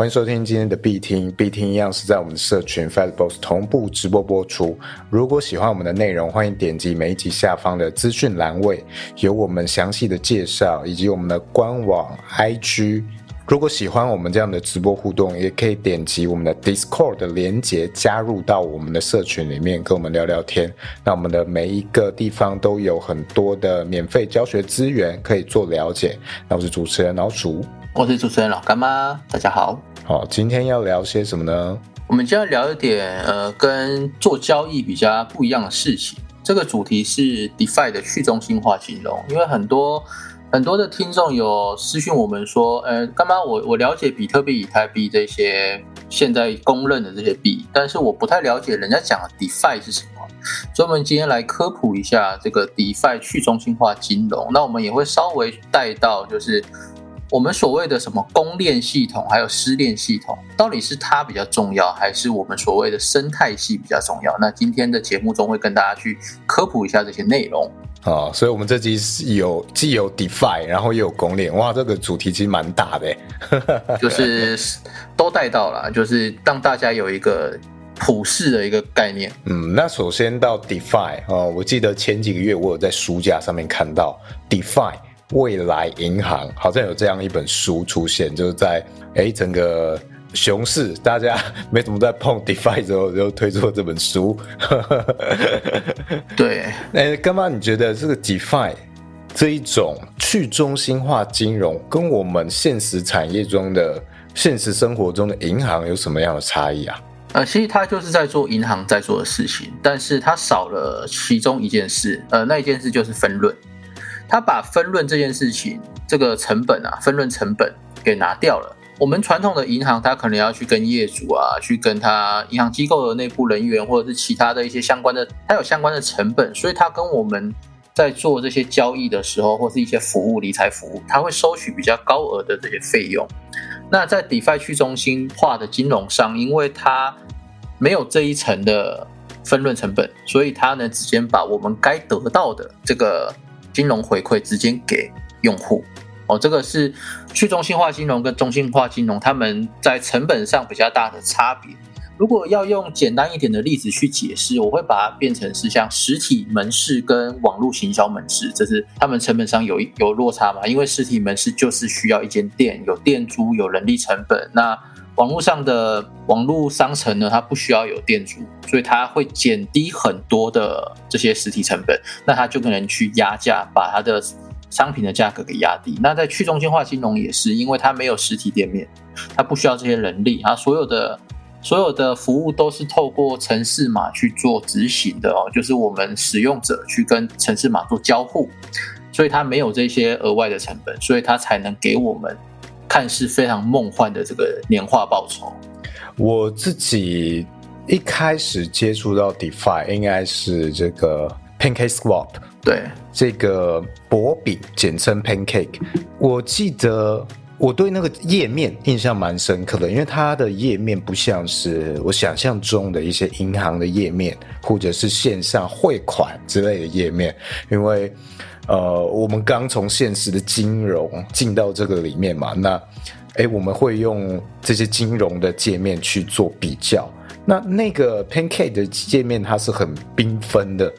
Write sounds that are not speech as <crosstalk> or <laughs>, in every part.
欢迎收听今天的必听，必听一样是在我们的社群 Facebook 同步直播播出。如果喜欢我们的内容，欢迎点击每一集下方的资讯栏位，有我们详细的介绍以及我们的官网 IG。如果喜欢我们这样的直播互动，也可以点击我们的 Discord 的连接，加入到我们的社群里面，跟我们聊聊天。那我们的每一个地方都有很多的免费教学资源可以做了解。那我是主持人老鼠，我是主持人老干妈，大家好。好，今天要聊些什么呢？我们今天要聊一点呃，跟做交易比较不一样的事情。这个主题是 DeFi 的去中心化金融，因为很多。很多的听众有私讯我们说，呃，干妈，我我了解比特币、以太币这些现在公认的这些币，但是我不太了解人家讲的 DeFi 是什么，所以我们今天来科普一下这个 DeFi 去中心化金融。那我们也会稍微带到，就是我们所谓的什么公链系统，还有私链系统，到底是它比较重要，还是我们所谓的生态系比较重要？那今天的节目中会跟大家去科普一下这些内容。啊，所以我们这集是有既有 DeFi，然后又有公链，哇，这个主题其实蛮大的，<laughs> 就是都带到了，就是让大家有一个普世的一个概念。嗯，那首先到 DeFi 哦，我记得前几个月我有在书架上面看到 DeFi 未来银行，好像有这样一本书出现，就是在哎整个。熊市，大家没怎么在碰 <laughs> DeFi 之后，就推出了这本书。对，<laughs> 哎，干妈，你觉得这个 DeFi 这一种去中心化金融，跟我们现实产业中的、现实生活中的银行有什么样的差异啊？呃，其实它就是在做银行在做的事情，但是它少了其中一件事，呃，那一件事就是分润。他把分润这件事情，这个成本啊，分润成本给拿掉了。我们传统的银行，它可能要去跟业主啊，去跟他银行机构的内部人员，或者是其他的一些相关的，它有相关的成本，所以它跟我们在做这些交易的时候，或是一些服务、理财服务，它会收取比较高额的这些费用。那在 DeFi 去中心化的金融上，因为它没有这一层的分润成本，所以它呢直接把我们该得到的这个金融回馈直接给用户。哦，这个是去中心化金融跟中心化金融，他们在成本上比较大的差别。如果要用简单一点的例子去解释，我会把它变成是像实体门市跟网络行销门市，这是他们成本上有有落差嘛？因为实体门市就是需要一间店，有店租，有人力成本。那网络上的网络商城呢，它不需要有店主，所以它会减低很多的这些实体成本。那它就可能去压价，把它的。商品的价格给压低，那在去中心化金融也是，因为它没有实体店面，它不需要这些人力啊，所有的所有的服务都是透过城市码去做执行的哦，就是我们使用者去跟城市码做交互，所以它没有这些额外的成本，所以它才能给我们看似非常梦幻的这个年化报酬。我自己一开始接触到 DeFi 应该是这个 PancakeSwap。对这个薄饼，简称 Pancake，我记得我对那个页面印象蛮深刻的，因为它的页面不像是我想象中的一些银行的页面，或者是线上汇款之类的页面。因为呃，我们刚从现实的金融进到这个里面嘛，那哎，我们会用这些金融的界面去做比较。那那个 Pancake 的界面它是很缤纷的。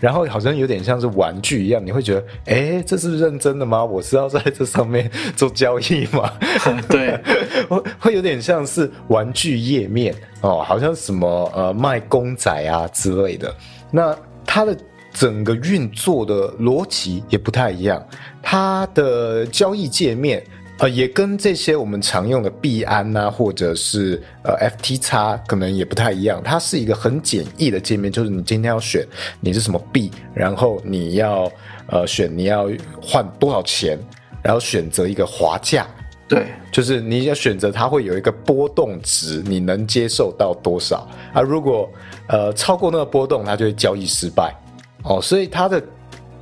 然后好像有点像是玩具一样，你会觉得，哎，这是认真的吗？我是要在这上面做交易吗？<laughs> 对，<laughs> 会会有点像是玩具页面哦，好像什么呃卖公仔啊之类的。那它的整个运作的逻辑也不太一样，它的交易界面。呃，也跟这些我们常用的币安呐，或者是呃 FTX 可能也不太一样。它是一个很简易的界面，就是你今天要选你是什么币，然后你要呃选你要换多少钱，然后选择一个滑价。对，就是你要选择它会有一个波动值，你能接受到多少啊？如果呃超过那个波动，它就会交易失败。哦，所以它的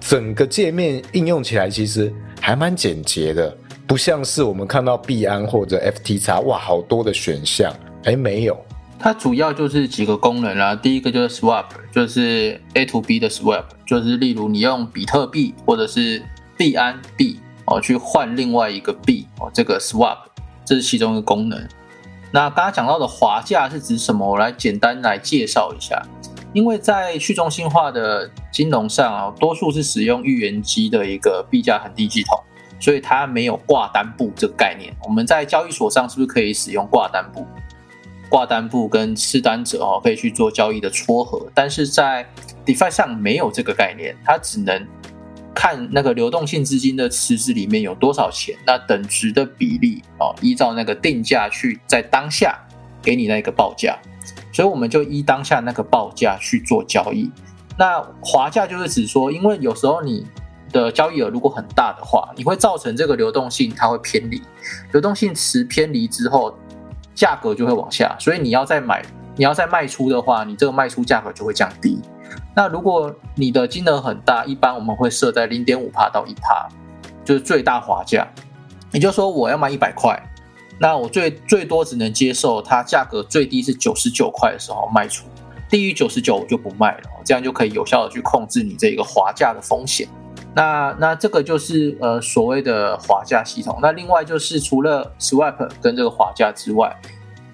整个界面应用起来其实还蛮简洁的。不像是我们看到币安或者 FTX，哇，好多的选项，哎，没有。它主要就是几个功能啦。第一个就是 swap，就是 A to B 的 swap，就是例如你用比特币或者是币安币哦去换另外一个币哦，这个 swap 这是其中一个功能。那刚刚讲到的滑价是指什么？我来简单来介绍一下。因为在去中心化的金融上啊，多数是使用预言机的一个币价恒定系统，所以它没有挂单簿这个概念。我们在交易所上是不是可以使用挂单簿？挂单簿跟吃单者哦可以去做交易的撮合，但是在 DeFi 上没有这个概念，它只能看那个流动性资金的池子里面有多少钱，那等值的比例哦，依照那个定价去在当下给你那个报价。所以我们就依当下那个报价去做交易。那滑价就是指说，因为有时候你的交易额如果很大的话，你会造成这个流动性它会偏离，流动性池偏离之后，价格就会往下。所以你要再买，你要再卖出的话，你这个卖出价格就会降低。那如果你的金额很大，一般我们会设在零点五帕到一帕，就是最大滑价。也就是说，我要卖一百块。那我最最多只能接受它价格最低是九十九块的时候卖出，低于九十九我就不卖了，这样就可以有效的去控制你这个滑价的风险。那那这个就是呃所谓的滑价系统。那另外就是除了 swap 跟这个滑价之外，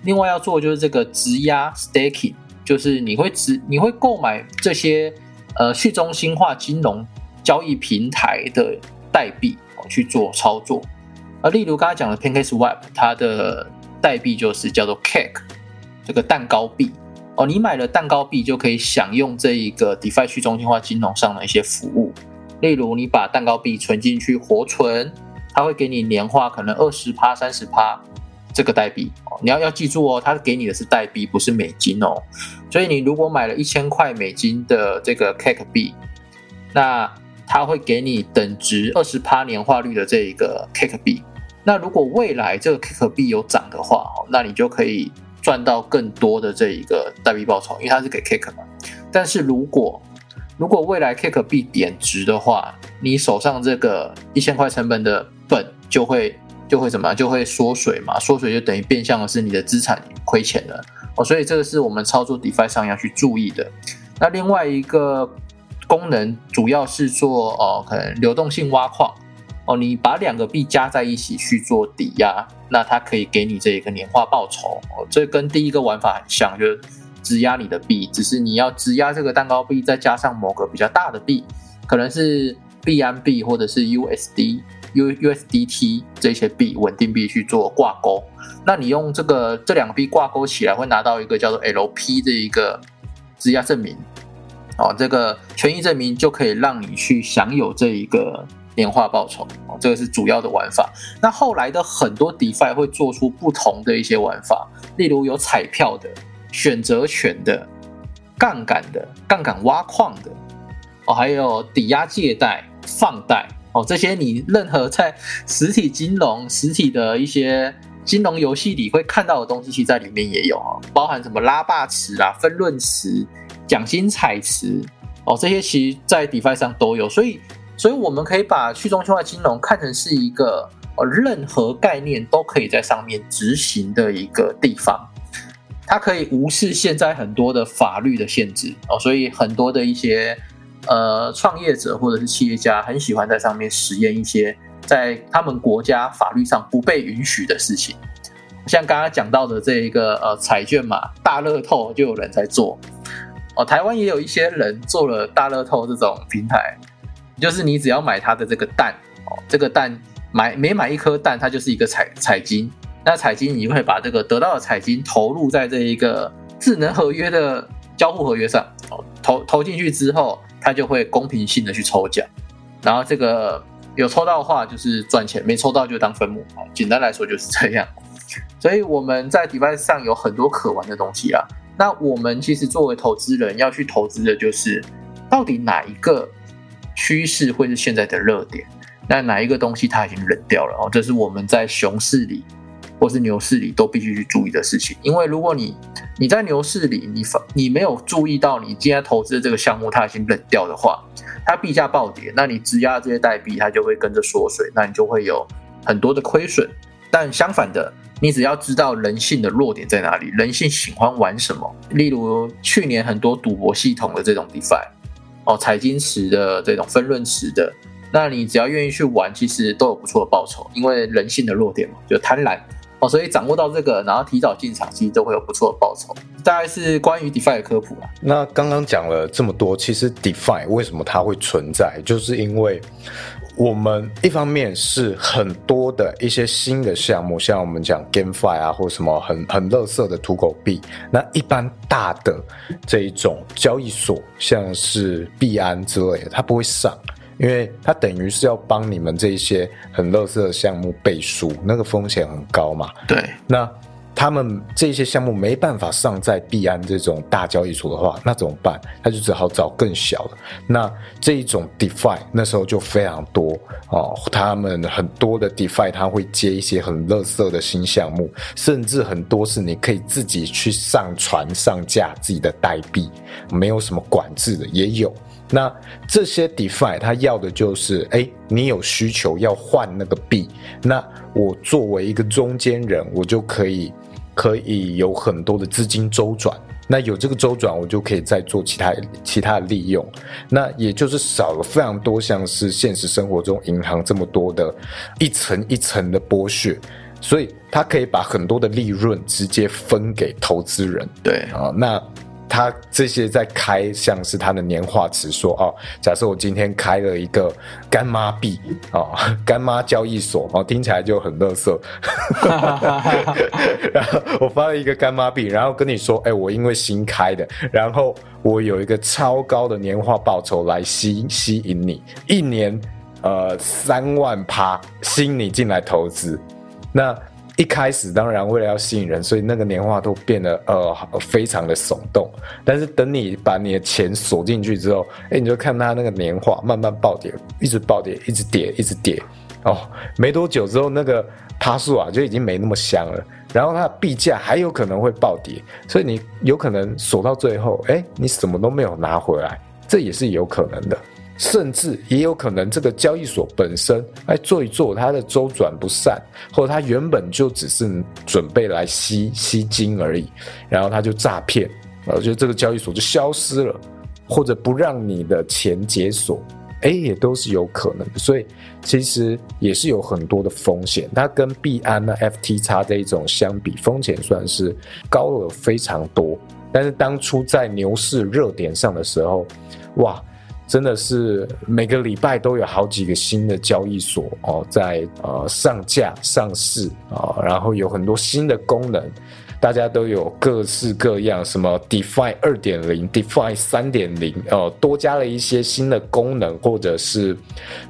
另外要做就是这个质押 staking，就是你会直你会购买这些呃去中心化金融交易平台的代币去做操作。而例如刚才讲的 PancakeSwap，它的代币就是叫做 Cake，这个蛋糕币哦。你买了蛋糕币就可以享用这一个 DeFi 去中心化金融上的一些服务。例如你把蛋糕币存进去活存，它会给你年化可能二十趴、三十趴这个代币哦。你要要记住哦，它给你的是代币，不是美金哦。所以你如果买了一千块美金的这个 Cake 币，那它会给你等值二十趴年化率的这一个 Cake 币。那如果未来这个 K 币有涨的话，那你就可以赚到更多的这一个代币报酬，因为它是给 Cake 嘛。但是如果如果未来 K 币贬值的话，你手上这个一千块成本的本就会就会怎么样？就会缩水嘛，缩水就等于变相的是你的资产亏钱了哦。所以这个是我们操作 DeFi 上要去注意的。那另外一个功能主要是做哦，可能流动性挖矿。哦，你把两个币加在一起去做抵押，那它可以给你这一个年化报酬。哦，这跟第一个玩法很像，就是质押你的币，只是你要质押这个蛋糕币，再加上某个比较大的币，可能是币安币或者是 USD、U USDT 这些币稳定币去做挂钩。那你用这个这两个币挂钩起来，会拿到一个叫做 LP 的一个质押证明。哦，这个权益证明就可以让你去享有这一个。年化报酬哦，这个是主要的玩法。那后来的很多 DeFi 会做出不同的一些玩法，例如有彩票的、选择权的、杠杆的、杠杆挖矿的哦，还有抵押借贷、放贷哦，这些你任何在实体金融、实体的一些金融游戏里会看到的东西，其实在里面也有哈，包含什么拉霸池啊、分论池、奖金彩池哦，这些其实在 DeFi 上都有，所以。所以我们可以把去中心化金融看成是一个呃，任何概念都可以在上面执行的一个地方，它可以无视现在很多的法律的限制哦，所以很多的一些呃创业者或者是企业家很喜欢在上面实验一些在他们国家法律上不被允许的事情，像刚刚讲到的这一个呃彩券嘛，大乐透就有人在做。哦，台湾也有一些人做了大乐透这种平台。就是你只要买它的这个蛋哦，这个蛋买每买一颗蛋，它就是一个彩彩金。那彩金你会把这个得到的彩金投入在这一个智能合约的交互合约上哦，投投进去之后，它就会公平性的去抽奖。然后这个有抽到的话就是赚钱，没抽到就当分母啊。简单来说就是这样。所以我们在 device 上有很多可玩的东西啊。那我们其实作为投资人要去投资的就是到底哪一个？趋势会是现在的热点，那哪一个东西它已经冷掉了哦？这是我们在熊市里或是牛市里都必须去注意的事情。因为如果你你在牛市里，你发你没有注意到你今天投资的这个项目它已经冷掉的话，它币价暴跌，那你质押这些代币它就会跟着缩水，那你就会有很多的亏损。但相反的，你只要知道人性的弱点在哪里，人性喜欢玩什么，例如去年很多赌博系统的这种 DeFi。哦，财经池的这种分论池的，那你只要愿意去玩，其实都有不错的报酬，因为人性的弱点嘛，就贪婪，哦，所以掌握到这个，然后提早进场，其实都会有不错的报酬。大概是关于 DeFi 的科普啦。那刚刚讲了这么多，其实 DeFi 为什么它会存在，就是因为我们一方面是很多的一些新的项目，像我们讲 GameFi 啊，或什么很很乐色的土狗币，那一般大的这一种交易所，像是币安之类的，它不会上。因为它等于是要帮你们这一些很垃圾的项目背书，那个风险很高嘛。对，那他们这些项目没办法上在币安这种大交易所的话，那怎么办？他就只好找更小的。那这一种 DeFi 那时候就非常多哦，他们很多的 DeFi 他会接一些很垃圾的新项目，甚至很多是你可以自己去上传上架自己的代币，没有什么管制的也有。那这些 DeFi 它要的就是，哎，你有需求要换那个币，那我作为一个中间人，我就可以可以有很多的资金周转。那有这个周转，我就可以再做其他其他的利用。那也就是少了非常多像是现实生活中银行这么多的一层一层的剥削，所以它可以把很多的利润直接分给投资人。对啊，那。他这些在开，像是他的年化词说哦，假设我今天开了一个干妈币哦，<laughs> 干妈交易所哦，听起来就很乐色。<laughs> 然后我发了一个干妈币，然后跟你说，哎，我因为新开的，然后我有一个超高的年化报酬来吸吸引你，一年呃三万趴吸引你进来投资，那。一开始当然为了要吸引人，所以那个年化都变得呃非常的耸动。但是等你把你的钱锁进去之后，哎，你就看它那个年化慢慢暴跌，一直暴跌，一直跌，一直跌。哦，没多久之后，那个趴数啊就已经没那么香了。然后它的币价还有可能会暴跌，所以你有可能锁到最后，哎，你什么都没有拿回来，这也是有可能的。甚至也有可能，这个交易所本身来做一做，它的周转不善，或者它原本就只是准备来吸吸金而已，然后它就诈骗，呃，就这个交易所就消失了，或者不让你的钱解锁，哎，也都是有可能的。所以其实也是有很多的风险，它跟币安呢、FTX 这一种相比，风险算是高了非常多。但是当初在牛市热点上的时候，哇！真的是每个礼拜都有好几个新的交易所哦，在呃上架上市啊，然后有很多新的功能，大家都有各式各样，什么 DeFi 二点零、DeFi 三点零，哦，多加了一些新的功能或者是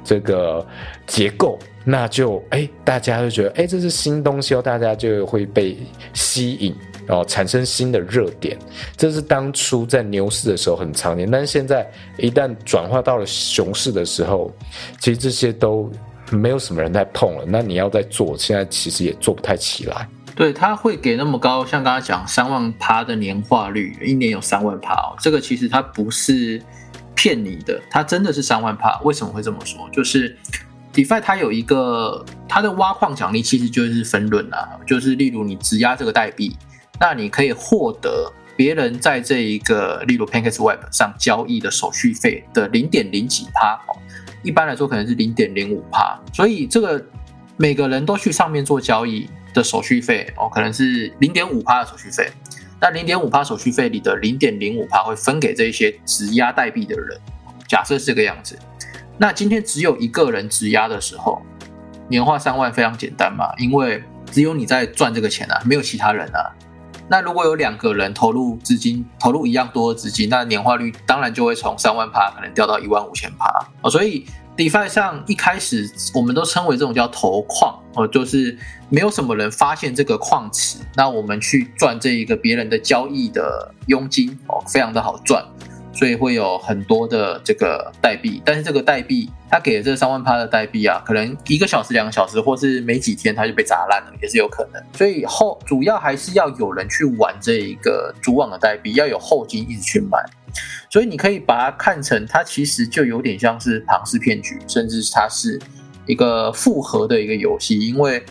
这个结构，那就哎，大家就觉得哎，这是新东西哦，大家就会被吸引。哦，产生新的热点，这是当初在牛市的时候很常见，但是现在一旦转化到了熊市的时候，其实这些都没有什么人在碰了。那你要在做，现在其实也做不太起来。对，他会给那么高，像刚刚讲三万趴的年化率，一年有三万趴哦，这个其实它不是骗你的，它真的是三万趴。为什么会这么说？就是 DeFi 它有一个它的挖矿奖励，其实就是分润啊，就是例如你质押这个代币。那你可以获得别人在这一个，例如 PancakeSwap 上交易的手续费的零点零几趴哦，一般来说可能是零点零五趴，所以这个每个人都去上面做交易的手续费哦，可能是零点五趴的手续费。那零点五趴手续费里的零点零五趴会分给这些质押代币的人，假设是这个样子。那今天只有一个人质押的时候，年化三万非常简单嘛，因为只有你在赚这个钱啊，没有其他人啊。那如果有两个人投入资金，投入一样多的资金，那年化率当然就会从三万趴可能掉到一万五千趴哦。所以 DeFi 上一开始我们都称为这种叫投矿哦，就是没有什么人发现这个矿池，那我们去赚这一个别人的交易的佣金哦，非常的好赚。所以会有很多的这个代币，但是这个代币，它给的这三万趴的代币啊，可能一个小时、两个小时，或是没几天，它就被砸烂了，也是有可能。所以后主要还是要有人去玩这一个主网的代币，要有后金一直去买。所以你可以把它看成，它其实就有点像是庞氏骗局，甚至它是一个复合的一个游戏，因为。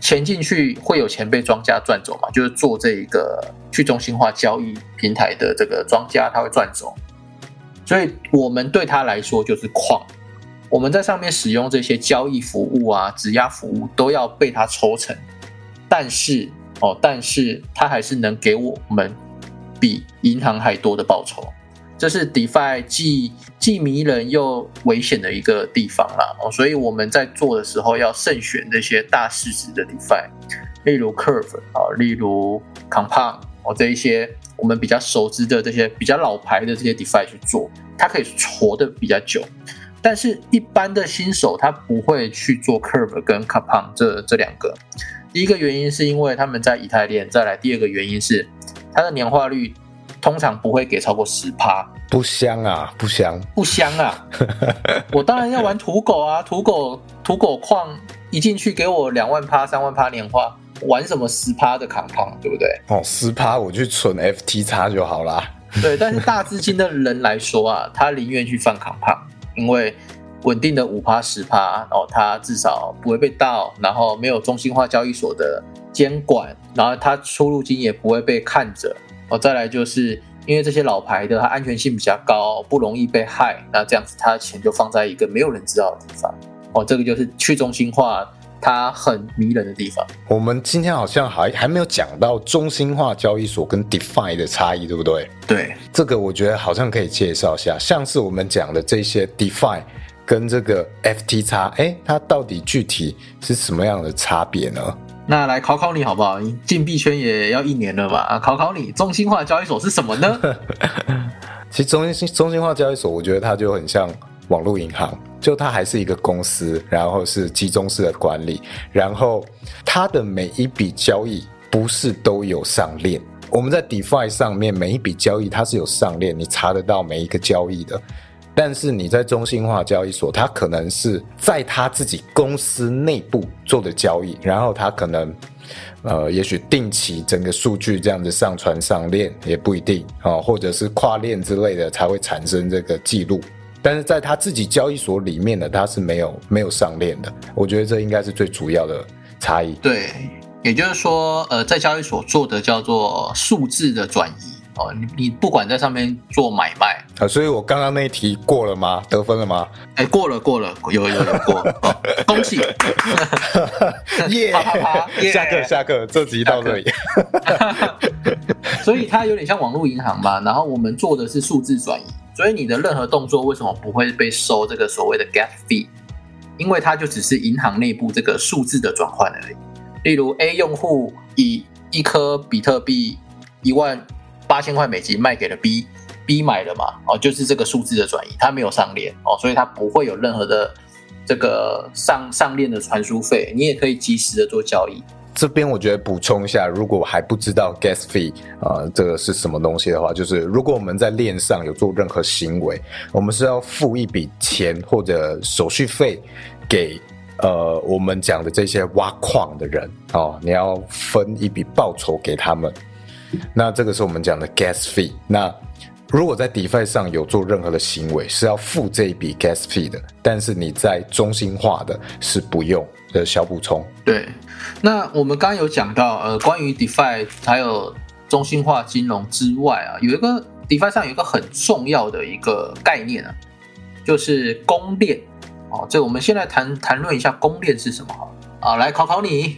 钱进去会有钱被庄家赚走嘛？就是做这一个去中心化交易平台的这个庄家，他会赚走。所以我们对他来说就是矿，我们在上面使用这些交易服务啊、质押服务都要被他抽成，但是哦，但是他还是能给我们比银行还多的报酬。这是 DeFi 既既迷人又危险的一个地方啦哦，所以我们在做的时候要慎选这些大市值的 DeFi，例如 Curve 啊，例如 Compound 哦这一些我们比较熟知的这些比较老牌的这些 DeFi 去做，它可以活的比较久。但是，一般的新手他不会去做 Curve 跟 Compound 这这两个。第一个原因是因为他们在以太链，再来第二个原因是它的年化率。通常不会给超过十趴，不香啊，不香，不香啊！<laughs> 我当然要玩土狗啊，土狗土狗矿一进去给我两万趴、三万趴年化，玩什么十趴的扛胖，对不对？哦，十趴我去存 FT 叉就好啦。对，但是大资金的人来说啊，他宁愿去放扛胖，因为稳定的五趴十趴哦，他至少不会被盗，然后没有中心化交易所的监管，然后他出入金也不会被看着。哦，再来就是因为这些老牌的，它安全性比较高，不容易被害，那这样子它的钱就放在一个没有人知道的地方。哦，这个就是去中心化它很迷人的地方。我们今天好像还还没有讲到中心化交易所跟 DeFi 的差异，对不对？对，这个我觉得好像可以介绍一下，像是我们讲的这些 DeFi 跟这个 FTX，哎，它到底具体是什么样的差别呢？那来考考你好不好？进币圈也要一年了吧？啊，考考你，中心化交易所是什么呢？<laughs> 其实中心中心化交易所，我觉得它就很像网络银行，就它还是一个公司，然后是集中式的管理，然后它的每一笔交易不是都有上链。我们在 DeFi 上面每一笔交易它是有上链，你查得到每一个交易的。但是你在中心化交易所，它可能是在他自己公司内部做的交易，然后他可能，呃，也许定期整个数据这样子上传上链也不一定啊，或者是跨链之类的才会产生这个记录。但是在他自己交易所里面的，他是没有没有上链的。我觉得这应该是最主要的差异。对，也就是说，呃，在交易所做的叫做数字的转移。哦，你你不管在上面做买卖啊，所以我刚刚那一题过了吗？得分了吗？哎，过了，过了，有有有过，恭喜！<laughs> 耶！下课下课，这集到这里。<laughs> 所以它有点像网络银行嘛，然后我们做的是数字转移，所以你的任何动作为什么不会被收这个所谓的 gas fee？因为它就只是银行内部这个数字的转换而已。例如 A 用户以一颗比特币一万。八千块美金卖给了 B，B 买了嘛？哦，就是这个数字的转移，它没有上链哦，所以它不会有任何的这个上上链的传输费，你也可以及时的做交易。这边我觉得补充一下，如果还不知道 gas fee 啊这个是什么东西的话，就是如果我们在链上有做任何行为，我们是要付一笔钱或者手续费给呃我们讲的这些挖矿的人哦，你要分一笔报酬给他们。那这个是我们讲的 gas fee。那如果在 DeFi 上有做任何的行为，是要付这一笔 gas fee 的。但是你在中心化的是不用的小补充。对，那我们刚刚有讲到，呃，关于 DeFi 还有中心化金融之外啊，有一个 DeFi 上有一个很重要的一个概念啊，就是公链。哦，这我们先来谈谈论一下公链是什么啊，来考考你。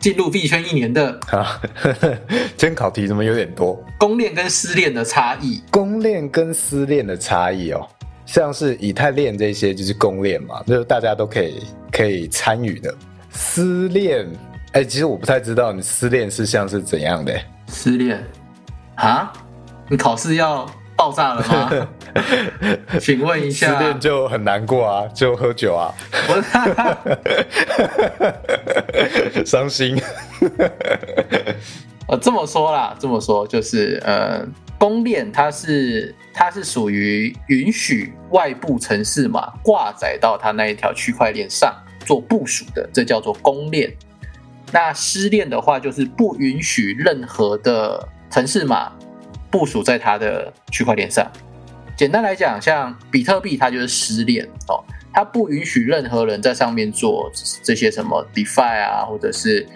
进入币圈一年的啊，<laughs> 监考题怎么有点多？公链跟私链的差异，公链跟私链的差异哦，像是以太链这些就是公链嘛，就是大家都可以可以参与的。私链，哎，其实我不太知道你私链是像是怎样的？私链啊？你考试要？爆炸了吗？<laughs> 请问一下，失恋就很难过啊，就喝酒啊，<laughs> 伤心。呃，<laughs> 这么说啦，这么说就是呃，公链它是它是属于允许外部城市嘛挂载到它那一条区块链上做部署的，这叫做公链。那失链的话，就是不允许任何的城市码。部署在它的区块链上。简单来讲，像比特币，它就是失链哦，它不允许任何人在上面做这些什么 DeFi 啊，或者是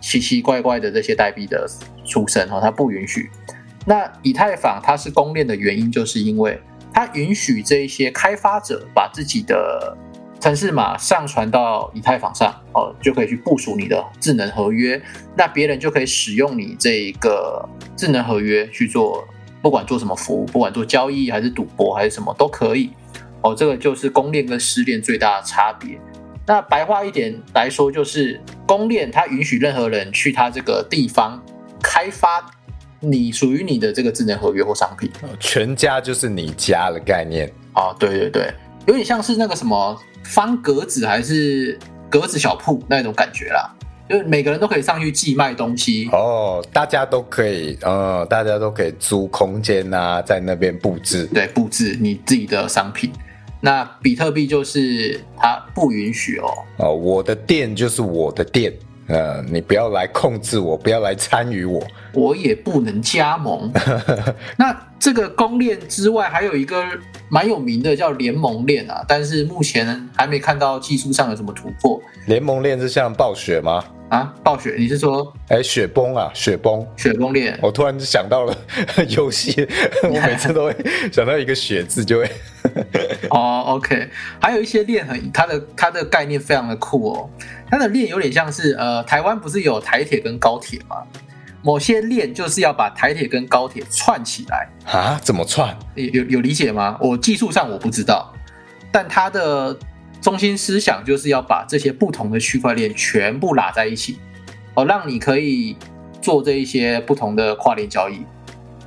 奇奇怪怪的这些代币的出生哦，它不允许。那以太坊它是公链的原因，就是因为它允许这一些开发者把自己的城市码上传到以太坊上哦，就可以去部署你的智能合约，那别人就可以使用你这个智能合约去做，不管做什么服务，不管做交易还是赌博还是什么都可以哦。这个就是公链跟私链最大的差别。那白话一点来说，就是公链它允许任何人去它这个地方开发你属于你的这个智能合约或商品，全家就是你家的概念啊。对对对，有点像是那个什么。方格子还是格子小铺那种感觉啦，就是每个人都可以上去寄卖东西哦，大家都可以，呃，大家都可以租空间啊，在那边布置，对，布置你自己的商品。那比特币就是它不允许哦，哦，我的店就是我的店。呃，你不要来控制我，不要来参与我，我也不能加盟。<laughs> 那这个公链之外，还有一个蛮有名的叫联盟链啊，但是目前还没看到技术上有什么突破。联盟链是像暴雪吗？啊，暴雪，你是说？哎，雪崩啊，雪崩，雪崩链。我突然想到了 <laughs> 游戏，<laughs> 我每次都会想到一个“雪”字，就会。<laughs> 哦，OK，还有一些链很，它的它的概念非常的酷哦。它的链有点像是，呃，台湾不是有台铁跟高铁吗？某些链就是要把台铁跟高铁串起来啊？怎么串？有有理解吗？我技术上我不知道，但它的中心思想就是要把这些不同的区块链全部拉在一起，哦，让你可以做这一些不同的跨链交易。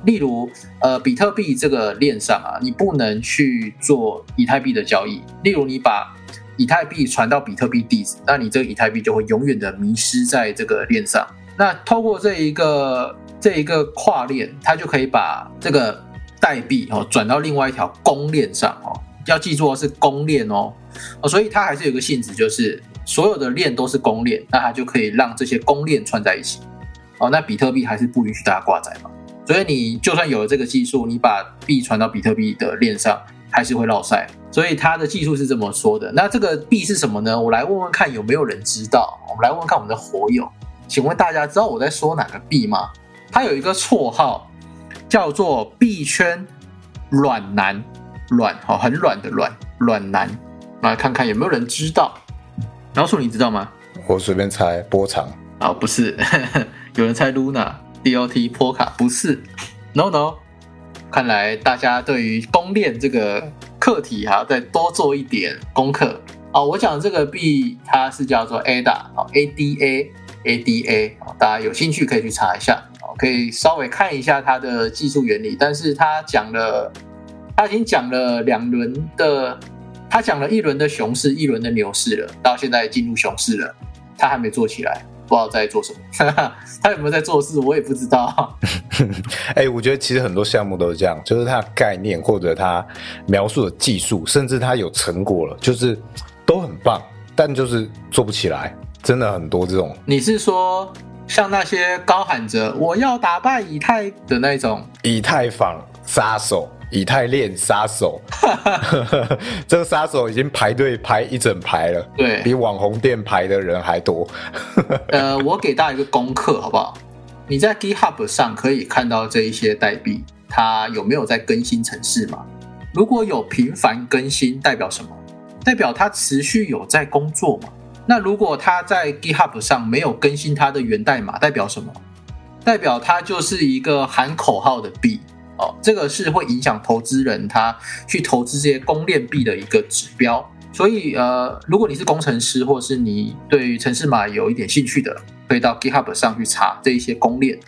例如，呃，比特币这个链上啊，你不能去做以太币的交易。例如，你把以太币传到比特币地址，那你这个以太币就会永远的迷失在这个链上。那透过这一个这一个跨链，它就可以把这个代币哦转到另外一条公链上哦。要记住是公链哦哦，所以它还是有个性质，就是所有的链都是公链，那它就可以让这些公链串在一起哦。那比特币还是不允许大家挂载嘛？所以你就算有了这个技术，你把币传到比特币的链上，还是会落塞。所以它的技术是这么说的。那这个币是什么呢？我来问问看有没有人知道。我们来问问看我们的火友，请问大家知道我在说哪个币吗？它有一个绰号叫做币圈软男，软哦，很软的软软男。来看看有没有人知道。老鼠，你知道吗？我随便猜波长啊，不是，<laughs> 有人猜 Luna。DOT 波卡不是，No No，看来大家对于公链这个课题还要再多做一点功课哦。我讲这个币它是叫做 ADA 啊，ADA ADA 大家有兴趣可以去查一下哦，可以稍微看一下它的技术原理。但是他讲了，他已经讲了两轮的，他讲了一轮的熊市，一轮的牛市了，到现在进入熊市了，他还没做起来。不知道在做什么，<laughs> 他有没有在做事，我也不知道。<laughs> 哎，我觉得其实很多项目都是这样，就是它的概念或者它描述的技术，甚至它有成果了，就是都很棒，但就是做不起来，真的很多这种。你是说像那些高喊着我要打败以太的那种以太坊杀手？以太链杀手，<laughs> 这个杀手已经排队排一整排了，对比网红店排的人还多。<laughs> 呃，我给大家一个功课，好不好？你在 GitHub 上可以看到这一些代币，它有没有在更新城市嘛？如果有频繁更新，代表什么？代表它持续有在工作嘛？那如果它在 GitHub 上没有更新它的源代码，代表什么？代表它就是一个喊口号的币。哦，这个是会影响投资人他去投资这些公链币的一个指标。所以，呃，如果你是工程师，或是你对于城市码有一点兴趣的，可以到 GitHub 上去查这一些公链，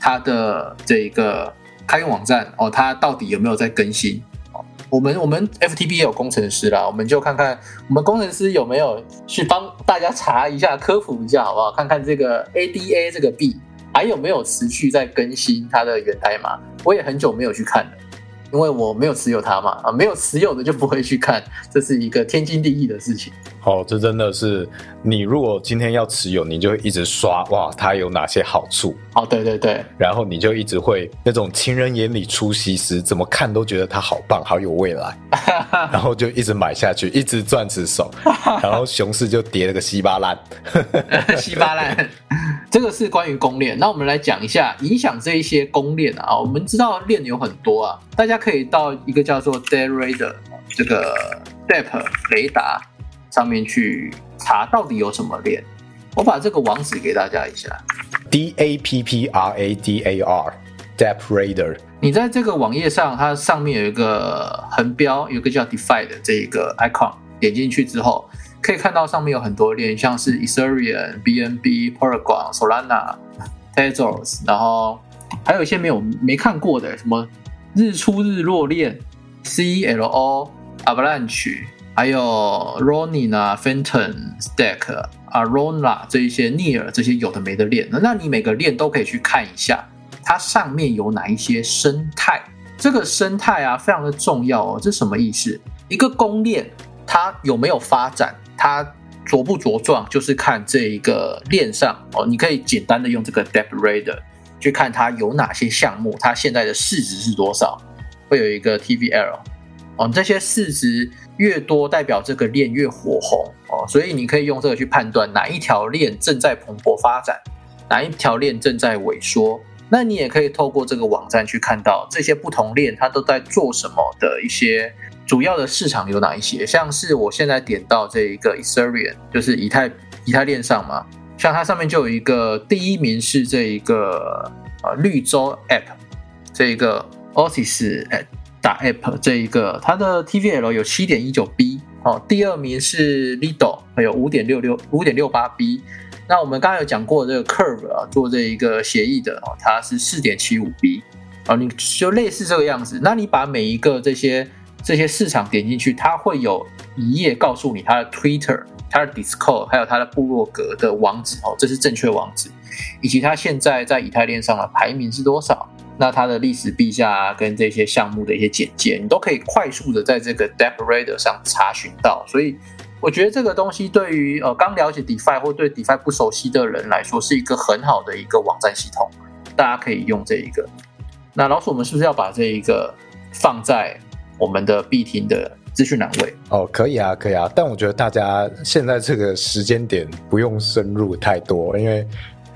它的这一个开源网站哦，它到底有没有在更新？我们我们 FTB 也有工程师啦，我们就看看我们工程师有没有去帮大家查一下、科普一下，好不好？看看这个 ADA 这个币。还有没有持续在更新它的源代码？我也很久没有去看了，因为我没有持有它嘛。啊，没有持有的就不会去看，<laughs> 这是一个天经地义的事情。哦，这真的是你如果今天要持有，你就会一直刷哇，它有哪些好处？哦，对对对，然后你就一直会那种情人眼里出西施，怎么看都觉得它好棒，好有未来，<laughs> 然后就一直买下去，一直攥着手，<laughs> 然后熊市就跌了个稀巴烂，稀巴烂。这个是关于公链，那我们来讲一下影响这一些公链啊。我们知道链有很多啊，大家可以到一个叫做 d a y r a d e r 这个 Dep 雷达。上面去查到底有什么链。我把这个网址给大家一下，D A P P R A D A R，Dap Radar。你在这个网页上，它上面有一个横标，有个叫 Defi 的这一个 icon，点进去之后，可以看到上面有很多链，像是 Ethereum、BNB、Polygon、Solana、Tezos，然后还有一些没有没看过的，什么日出日落链、CLO、Avalanche，还有 Ronin 啊、Phantom Stack、Arona 这一些 Near 这些有的没的链，那你每个链都可以去看一下。它上面有哪一些生态？这个生态啊，非常的重要哦。这什么意思？一个公链它有没有发展，它茁不茁壮，就是看这一个链上哦。你可以简单的用这个 Dep Radar 去看它有哪些项目，它现在的市值是多少，会有一个 TVL 哦。这些市值越多，代表这个链越火红哦。所以你可以用这个去判断哪一条链正在蓬勃发展，哪一条链正在萎缩。那你也可以透过这个网站去看到这些不同链它都在做什么的一些主要的市场有哪一些，像是我现在点到这一个 Ethereum，就是以太以太链上嘛，像它上面就有一个第一名是这一个呃绿洲 App，这一个 Osis 打 App 这一个它的 TVL 有七点一九 B，哦，第二名是 Lido，还有五点六六五点六八 B。那我们刚刚有讲过这个 Curve 啊，做这一个协议的哦，它是四点七五 B 啊，你就类似这个样子。那你把每一个这些这些市场点进去，它会有一页告诉你它的 Twitter、它的 Discord 还有它的部落格的网址哦，这是正确网址，以及它现在在以太链上的排名是多少，那它的历史币价跟这些项目的一些简介，你都可以快速的在这个 d e p Radar 上查询到，所以。我觉得这个东西对于呃刚了解 DeFi 或对 DeFi 不熟悉的人来说，是一个很好的一个网站系统，大家可以用这一个。那老鼠，我们是不是要把这一个放在我们的必听的资讯栏位？哦，可以啊，可以啊。但我觉得大家现在这个时间点不用深入太多，因为。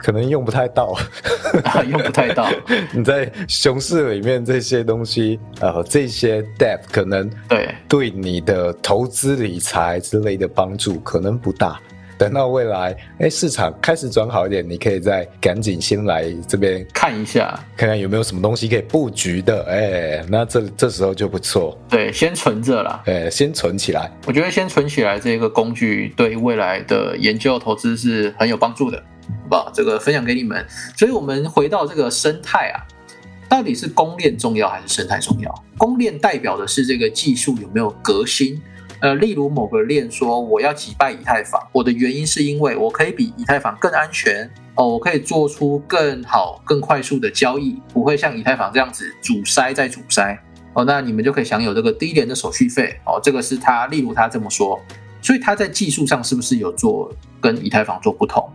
可能用不太到，<laughs> 用不太到。<laughs> 你在熊市里面这些东西，呃，这些 debt 可能对对你的投资理财之类的帮助可能不大。等到未来，哎，市场开始转好一点，你可以再赶紧先来这边看一下，看看有没有什么东西可以布局的。哎，那这这时候就不错。对，先存着啦。哎，先存起来。我觉得先存起来这个工具，对未来的研究投资是很有帮助的。好吧，这个分享给你们。所以，我们回到这个生态啊，到底是公链重要还是生态重要？公链代表的是这个技术有没有革新？呃，例如某个链说我要击败以太坊，我的原因是因为我可以比以太坊更安全哦，我可以做出更好、更快速的交易，不会像以太坊这样子阻塞再阻塞哦。那你们就可以享有这个低廉的手续费哦。这个是他，例如他这么说，所以他在技术上是不是有做跟以太坊做不同？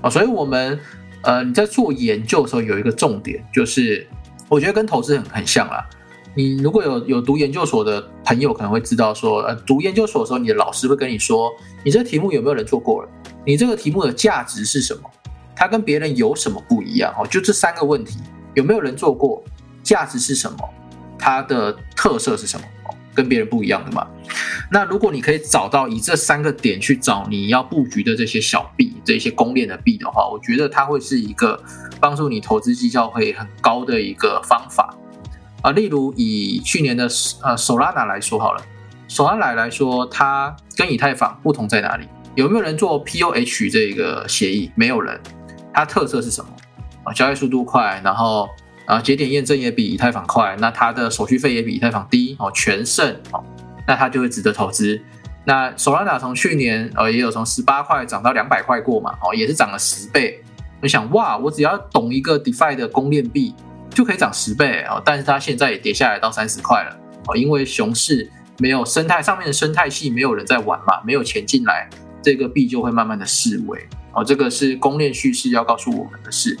啊，所以我们，呃，你在做研究的时候有一个重点，就是我觉得跟投资很很像啦。你如果有有读研究所的朋友，可能会知道说，呃，读研究所的时候，你的老师会跟你说，你这个题目有没有人做过了？你这个题目的价值是什么？它跟别人有什么不一样？哦，就这三个问题，有没有人做过？价值是什么？它的特色是什么？跟别人不一样的嘛？那如果你可以找到以这三个点去找你要布局的这些小币、这些公链的币的话，我觉得它会是一个帮助你投资绩效会很高的一个方法啊。例如以去年的呃 Solana 来说好了，Solana 来说，它跟以太坊不同在哪里？有没有人做 POH 这个协议？没有人。它特色是什么？啊，交易速度快，然后。啊，节点验证也比以太坊快，那它的手续费也比以太坊低哦，全胜哦，那它就会值得投资。那 Solana 从去年呃也有从十八块涨到两百块过嘛，哦，也是涨了十倍。我想哇，我只要懂一个 DeFi 的公链币就可以涨十倍哦，但是它现在也跌下来到三十块了哦，因为熊市没有生态上面的生态系没有人在玩嘛，没有钱进来，这个币就会慢慢的式微哦，这个是公链叙事要告诉我们的事。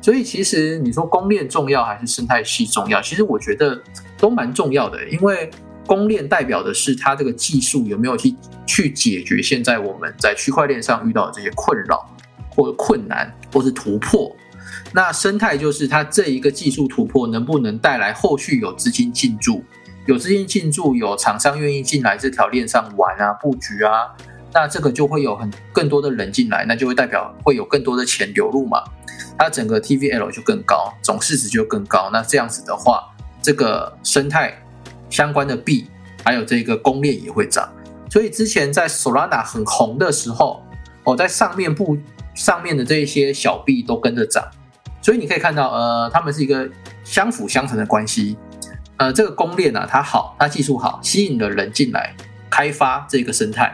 所以其实你说公链重要还是生态系重要？其实我觉得都蛮重要的，因为公链代表的是它这个技术有没有去去解决现在我们在区块链上遇到的这些困扰或者困难或是突破。那生态就是它这一个技术突破能不能带来后续有资金进驻，有资金进驻，有厂商愿意进来这条链上玩啊布局啊。那这个就会有很更多的人进来，那就会代表会有更多的钱流入嘛，它整个 TVL 就更高，总市值就更高。那这样子的话，这个生态相关的币还有这个公链也会涨。所以之前在 Solana 很红的时候，我在上面部上面的这一些小币都跟着涨。所以你可以看到，呃，他们是一个相辅相成的关系。呃，这个公链呢，它好，它技术好，吸引了人进来开发这个生态。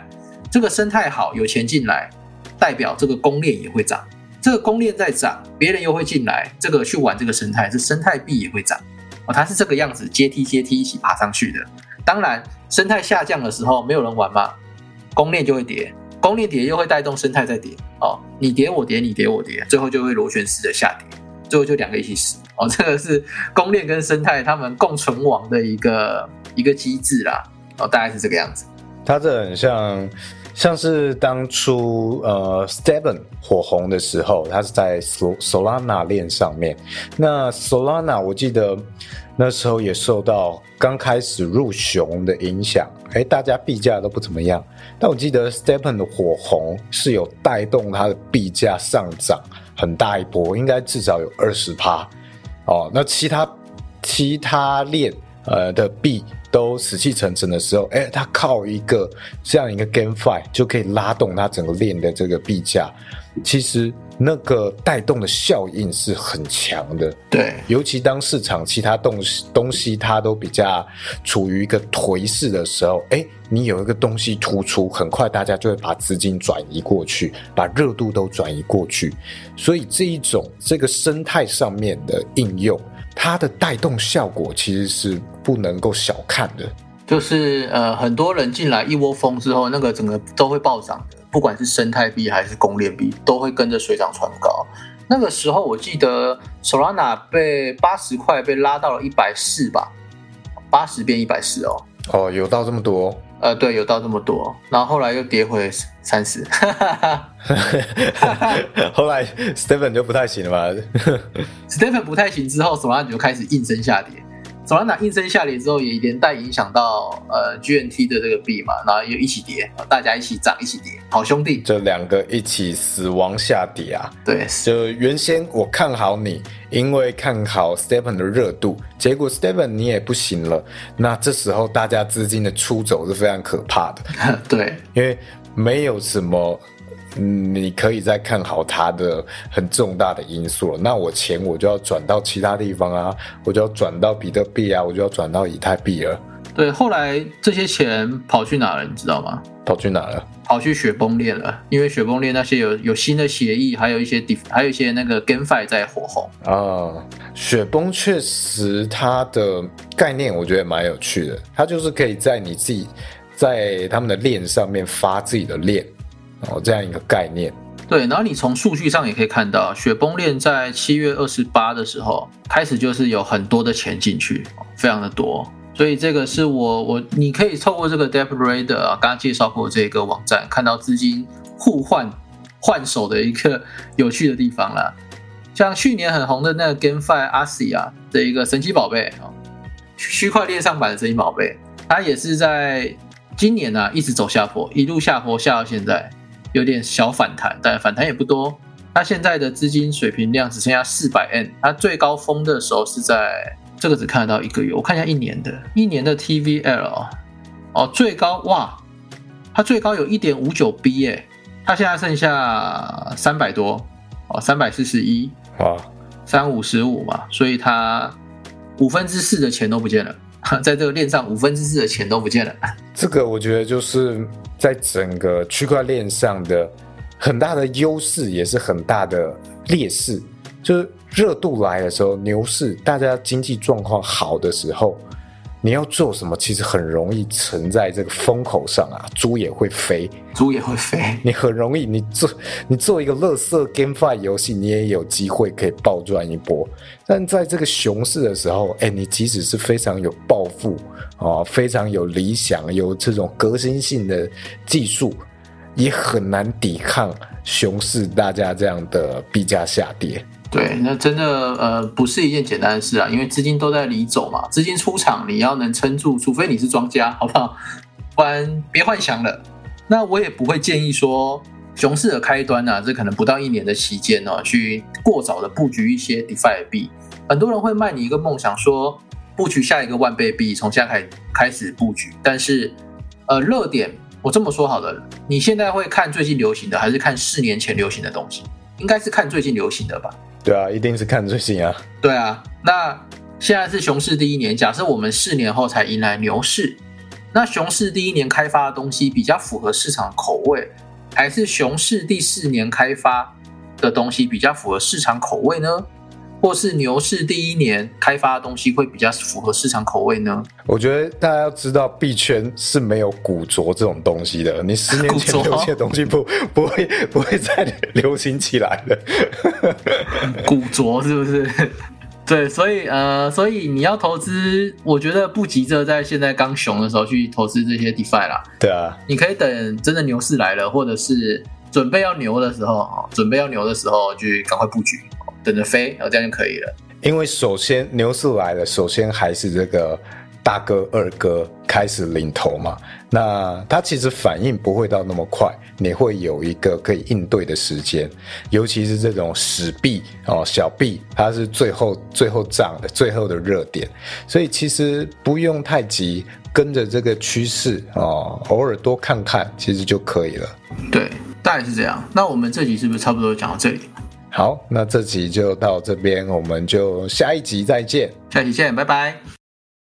这个生态好，有钱进来，代表这个公链也会涨。这个公链在涨，别人又会进来，这个去玩这个生态，这生态币也会涨。哦，它是这个样子，阶梯阶梯一起爬上去的。当然，生态下降的时候，没有人玩嘛，公链就会跌，公链跌又会带动生态再跌。哦，你跌我跌，你跌我跌，最后就会螺旋式的下跌，最后就两个一起死。哦，这个是公链跟生态他们共存亡的一个一个机制啦。哦，大概是这个样子。它这很像，像是当初呃 Steven 火红的时候，它是在 Sol Solana 链上面。那 Solana 我记得那时候也受到刚开始入熊的影响，哎，大家币价都不怎么样。但我记得 Steven 的火红是有带动它的币价上涨很大一波，应该至少有二十趴。哦，那其他其他链呃的币都死气沉沉的时候，哎，它靠一个这样一个 GameFi 就可以拉动它整个链的这个币价，其实那个带动的效应是很强的。对，尤其当市场其他东西东西它都比较处于一个颓势的时候，哎，你有一个东西突出，很快大家就会把资金转移过去，把热度都转移过去。所以这一种这个生态上面的应用。它的带动效果其实是不能够小看的，就是呃很多人进来一窝蜂之后，那个整个都会暴涨的，不管是生态币还是公链币，都会跟着水涨船高。那个时候我记得 Solana 被八十块被拉到了一百四吧，八十变一百四哦。哦，有到这么多？呃，对，有到这么多，然后后来又跌回三十。<laughs> 后来 Stephen 就不太行了吧？<laughs> Stephen 不太行之后，Solana 就开始应声下跌。Solana 应声下跌之后，也连带影响到呃 GNT 的这个币嘛，然后又一起跌，大家一起涨一起跌，好兄弟，这两个一起死亡下跌啊！对，就原先我看好你，因为看好 Stephen 的热度，结果 Stephen 你也不行了，那这时候大家资金的出走是非常可怕的。<laughs> 对，因为没有什么。你可以再看好它的很重大的因素了。那我钱我就要转到其他地方啊，我就要转到比特币啊，我就要转到以太币了。对，后来这些钱跑去哪了？你知道吗？跑去哪了？跑去雪崩链了。因为雪崩链那些有有新的协议，还有一些地，还有一些那个 GameFi 在火红啊。雪崩确实它的概念我觉得蛮有趣的，它就是可以在你自己在他们的链上面发自己的链。哦，这样一个概念。对，然后你从数据上也可以看到，雪崩链在七月二十八的时候开始就是有很多的钱进去，非常的多。所以这个是我我你可以透过这个 Dep r a d e r 啊，刚刚介绍过这个网站，看到资金互换换手的一个 <laughs> 有趣的地方啦。像去年很红的那个 GameFi Asia 的一个神奇宝贝啊，区块链上版的神奇宝贝，它也是在。今年呢，一直走下坡，一路下坡下到现在，有点小反弹，但反弹也不多。它现在的资金水平量只剩下四百 N，它最高峰的时候是在这个只看得到一个月，我看一下一年的，一年的 TVL 哦，最高哇，它最高有一点五九 B 耶，它现在剩下三百多哦，三百四十一啊，三五十五嘛，所以它五分之四的钱都不见了。<laughs> 在这个链上，五分之四的钱都不见了。这个我觉得就是在整个区块链上的很大的优势，也是很大的劣势。就是热度来的时候，牛市，大家经济状况好的时候。你要做什么，其实很容易沉在这个风口上啊，猪也会飞，猪也会飞，你很容易，你做你做一个乐色 GameFi 游戏，你也有机会可以暴赚一波。但在这个熊市的时候，哎，你即使是非常有抱负啊，非常有理想，有这种革新性的技术，也很难抵抗熊市大家这样的币价下跌。对，那真的呃不是一件简单的事啊，因为资金都在离走嘛，资金出场你要能撑住，除非你是庄家，好不好？不然别幻想了。那我也不会建议说熊市的开端呢、这可能不到一年的期间哦，去过早的布局一些 DeFi 币。很多人会卖你一个梦想，说布局下一个万倍币，从现在开开始布局。但是，呃，热点我这么说好了，你现在会看最近流行的，还是看四年前流行的东西？应该是看最近流行的吧。对啊，一定是看最新啊。对啊，那现在是熊市第一年，假设我们四年后才迎来牛市，那熊市第一年开发的东西比较符合市场口味，还是熊市第四年开发的东西比较符合市场口味呢？或是牛市第一年开发的东西会比较符合市场口味呢？我觉得大家要知道，币圈是没有古着这种东西的。你十年前古着流行的东西不不会不会再流行起来的。<laughs> 古着是不是？<laughs> 对，所以呃，所以你要投资，我觉得不急着在现在刚熊的时候去投资这些 DeFi 啦。对啊，你可以等真的牛市来了，或者是准备要牛的时候，哦准备要牛的时候就赶快布局，哦等着飞，然后这样就可以了。因为首先牛市来了，首先还是这个大哥二哥开始领头嘛。那它其实反应不会到那么快，你会有一个可以应对的时间。尤其是这种死币哦，小币，它是最后最后涨的最后的热点，所以其实不用太急，跟着这个趋势哦，偶尔多看看，其实就可以了。对，大概是这样。那我们这集是不是差不多讲到这里？好，那这集就到这边，我们就下一集再见。下集见，拜拜。